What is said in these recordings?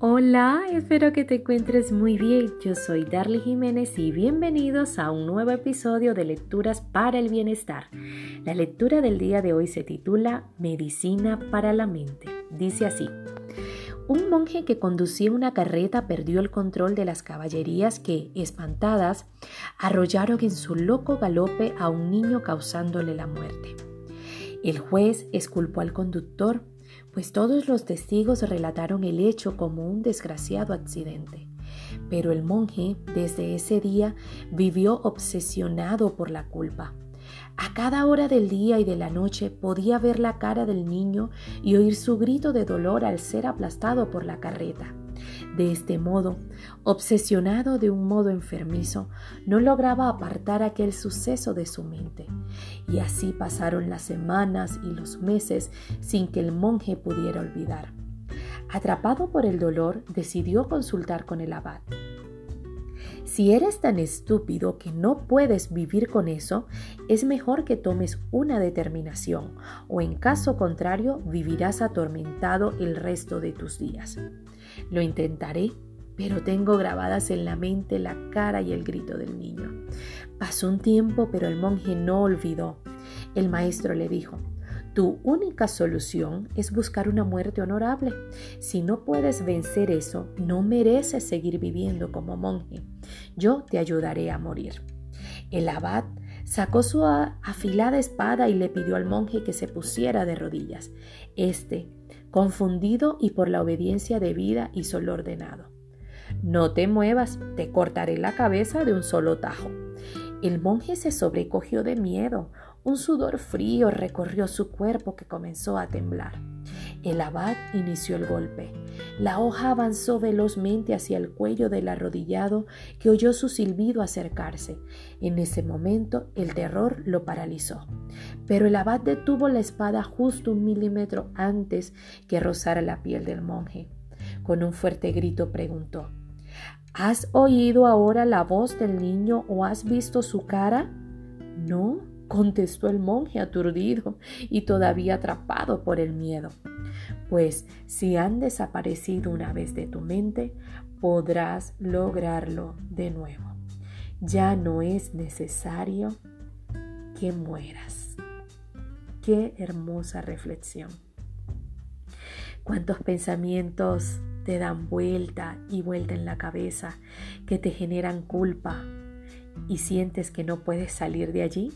Hola, espero que te encuentres muy bien. Yo soy Darly Jiménez y bienvenidos a un nuevo episodio de Lecturas para el Bienestar. La lectura del día de hoy se titula Medicina para la mente. Dice así. Un monje que conducía una carreta perdió el control de las caballerías que, espantadas, arrollaron en su loco galope a un niño causándole la muerte. El juez esculpó al conductor pues todos los testigos relataron el hecho como un desgraciado accidente. Pero el monje desde ese día vivió obsesionado por la culpa. A cada hora del día y de la noche podía ver la cara del niño y oír su grito de dolor al ser aplastado por la carreta. De este modo, obsesionado de un modo enfermizo, no lograba apartar aquel suceso de su mente. Y así pasaron las semanas y los meses sin que el monje pudiera olvidar. Atrapado por el dolor, decidió consultar con el abad. Si eres tan estúpido que no puedes vivir con eso, es mejor que tomes una determinación, o en caso contrario vivirás atormentado el resto de tus días. Lo intentaré, pero tengo grabadas en la mente la cara y el grito del niño. Pasó un tiempo, pero el monje no olvidó. El maestro le dijo, tu única solución es buscar una muerte honorable. Si no puedes vencer eso, no mereces seguir viviendo como monje. Yo te ayudaré a morir. El abad sacó su afilada espada y le pidió al monje que se pusiera de rodillas. Este, confundido y por la obediencia debida, hizo lo ordenado. No te muevas, te cortaré la cabeza de un solo tajo. El monje se sobrecogió de miedo. Un sudor frío recorrió su cuerpo que comenzó a temblar. El abad inició el golpe. La hoja avanzó velozmente hacia el cuello del arrodillado que oyó su silbido acercarse. En ese momento el terror lo paralizó. Pero el abad detuvo la espada justo un milímetro antes que rozara la piel del monje. Con un fuerte grito preguntó ¿Has oído ahora la voz del niño o has visto su cara? No, contestó el monje aturdido y todavía atrapado por el miedo. Pues si han desaparecido una vez de tu mente, podrás lograrlo de nuevo. Ya no es necesario que mueras. Qué hermosa reflexión. Cuántos pensamientos te dan vuelta y vuelta en la cabeza, que te generan culpa y sientes que no puedes salir de allí?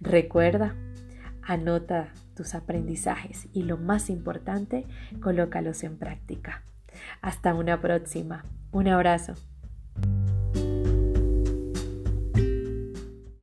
Recuerda, anota tus aprendizajes y lo más importante, colócalos en práctica. Hasta una próxima. Un abrazo.